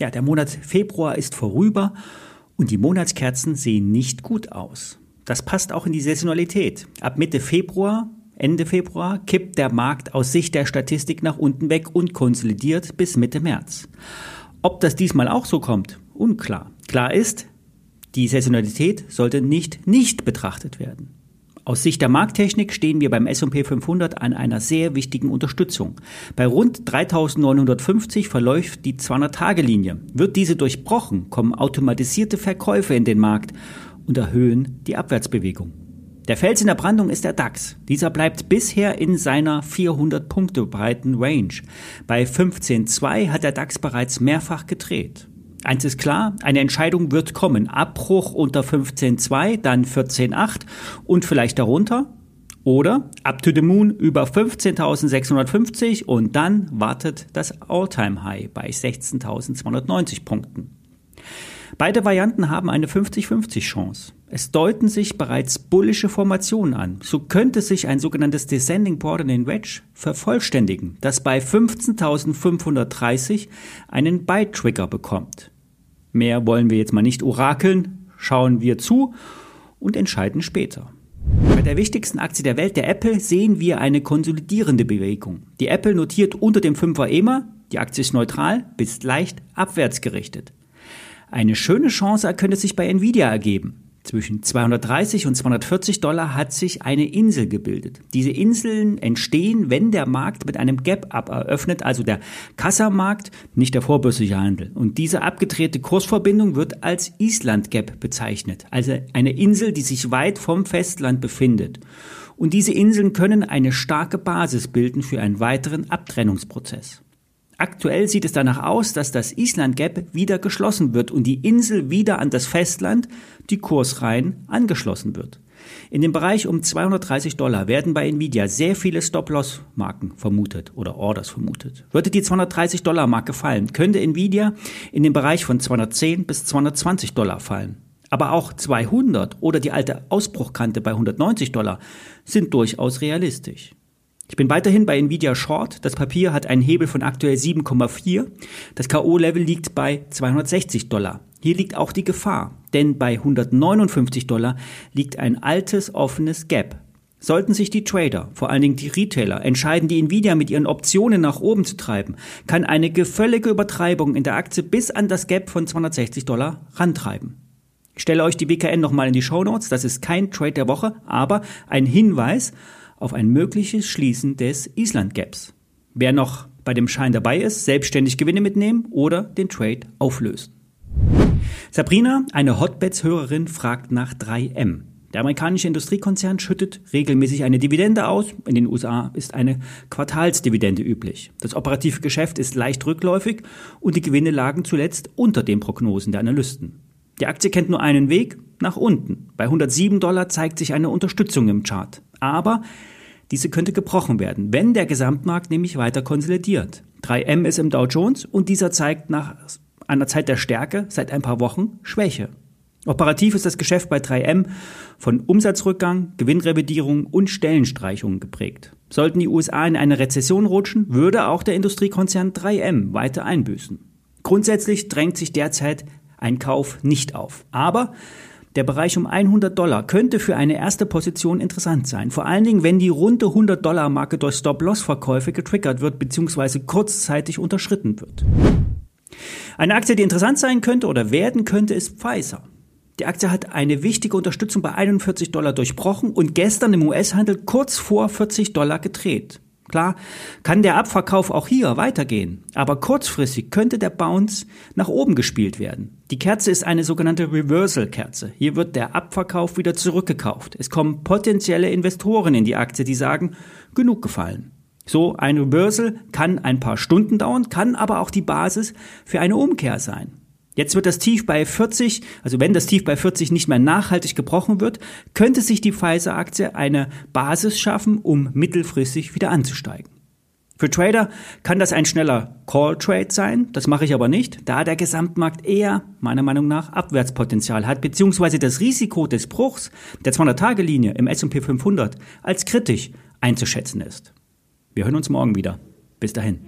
Ja, der Monat Februar ist vorüber und die Monatskerzen sehen nicht gut aus. Das passt auch in die Saisonalität. Ab Mitte Februar, Ende Februar kippt der Markt aus Sicht der Statistik nach unten weg und konsolidiert bis Mitte März. Ob das diesmal auch so kommt, unklar. Klar ist, die Saisonalität sollte nicht nicht betrachtet werden. Aus Sicht der Markttechnik stehen wir beim S&P 500 an einer sehr wichtigen Unterstützung. Bei rund 3950 verläuft die 200-Tage-Linie. Wird diese durchbrochen, kommen automatisierte Verkäufe in den Markt und erhöhen die Abwärtsbewegung. Der Fels in der Brandung ist der DAX. Dieser bleibt bisher in seiner 400 Punkte breiten Range. Bei 15.2 hat der DAX bereits mehrfach gedreht. Eins ist klar, eine Entscheidung wird kommen. Abbruch unter 15.2, dann 14.8 und vielleicht darunter. Oder up to the moon über 15.650 und dann wartet das All-Time High bei 16.290 Punkten. Beide Varianten haben eine 50-50 Chance. Es deuten sich bereits bullische Formationen an. So könnte sich ein sogenanntes Descending Board in Wedge vervollständigen, das bei 15.530 einen Buy-Trigger bekommt. Mehr wollen wir jetzt mal nicht orakeln, schauen wir zu und entscheiden später. Bei der wichtigsten Aktie der Welt, der Apple, sehen wir eine konsolidierende Bewegung. Die Apple notiert unter dem 5er EMA, die Aktie ist neutral bis leicht abwärts gerichtet. Eine schöne Chance könnte sich bei Nvidia ergeben. Zwischen 230 und 240 Dollar hat sich eine Insel gebildet. Diese Inseln entstehen, wenn der Markt mit einem Gap-Up eröffnet, also der Kassamarkt, nicht der vorbörsliche Handel. Und diese abgedrehte Kursverbindung wird als Island Gap bezeichnet, also eine Insel, die sich weit vom Festland befindet. Und diese Inseln können eine starke Basis bilden für einen weiteren Abtrennungsprozess. Aktuell sieht es danach aus, dass das Island Gap wieder geschlossen wird und die Insel wieder an das Festland, die Kursreihen, angeschlossen wird. In dem Bereich um 230 Dollar werden bei Nvidia sehr viele Stop-Loss-Marken vermutet oder Orders vermutet. Würde die 230 Dollar Marke fallen, könnte Nvidia in den Bereich von 210 bis 220 Dollar fallen. Aber auch 200 oder die alte Ausbruchkante bei 190 Dollar sind durchaus realistisch. Ich bin weiterhin bei Nvidia Short. Das Papier hat einen Hebel von aktuell 7,4. Das K.O.-Level liegt bei 260 Dollar. Hier liegt auch die Gefahr, denn bei 159 Dollar liegt ein altes offenes Gap. Sollten sich die Trader, vor allen Dingen die Retailer, entscheiden, die Nvidia mit ihren Optionen nach oben zu treiben, kann eine gefällige Übertreibung in der Aktie bis an das Gap von 260 Dollar rantreiben. Ich stelle euch die BKN nochmal in die Show Notes. Das ist kein Trade der Woche, aber ein Hinweis auf ein mögliches Schließen des Island Gaps. Wer noch bei dem Schein dabei ist, selbstständig Gewinne mitnehmen oder den Trade auflösen. Sabrina, eine Hotbeds-Hörerin, fragt nach 3M. Der amerikanische Industriekonzern schüttet regelmäßig eine Dividende aus. In den USA ist eine Quartalsdividende üblich. Das operative Geschäft ist leicht rückläufig und die Gewinne lagen zuletzt unter den Prognosen der Analysten. Die Aktie kennt nur einen Weg, nach unten. Bei 107 Dollar zeigt sich eine Unterstützung im Chart. Aber diese könnte gebrochen werden, wenn der Gesamtmarkt nämlich weiter konsolidiert. 3M ist im Dow Jones und dieser zeigt nach einer Zeit der Stärke seit ein paar Wochen Schwäche. Operativ ist das Geschäft bei 3M von Umsatzrückgang, Gewinnrevidierung und Stellenstreichungen geprägt. Sollten die USA in eine Rezession rutschen, würde auch der Industriekonzern 3M weiter einbüßen. Grundsätzlich drängt sich derzeit ein Kauf nicht auf. Aber der Bereich um 100 Dollar könnte für eine erste Position interessant sein. Vor allen Dingen, wenn die runde 100 Dollar Marke durch Stop-Loss-Verkäufe getriggert wird bzw. kurzzeitig unterschritten wird. Eine Aktie, die interessant sein könnte oder werden könnte, ist Pfizer. Die Aktie hat eine wichtige Unterstützung bei 41 Dollar durchbrochen und gestern im US-Handel kurz vor 40 Dollar gedreht. Klar, kann der Abverkauf auch hier weitergehen, aber kurzfristig könnte der Bounce nach oben gespielt werden. Die Kerze ist eine sogenannte Reversal-Kerze. Hier wird der Abverkauf wieder zurückgekauft. Es kommen potenzielle Investoren in die Aktie, die sagen, genug gefallen. So ein Reversal kann ein paar Stunden dauern, kann aber auch die Basis für eine Umkehr sein. Jetzt wird das Tief bei 40, also wenn das Tief bei 40 nicht mehr nachhaltig gebrochen wird, könnte sich die Pfizer-Aktie eine Basis schaffen, um mittelfristig wieder anzusteigen. Für Trader kann das ein schneller Call-Trade sein, das mache ich aber nicht, da der Gesamtmarkt eher, meiner Meinung nach, Abwärtspotenzial hat, beziehungsweise das Risiko des Bruchs der 200-Tage-Linie im S&P 500 als kritisch einzuschätzen ist. Wir hören uns morgen wieder. Bis dahin.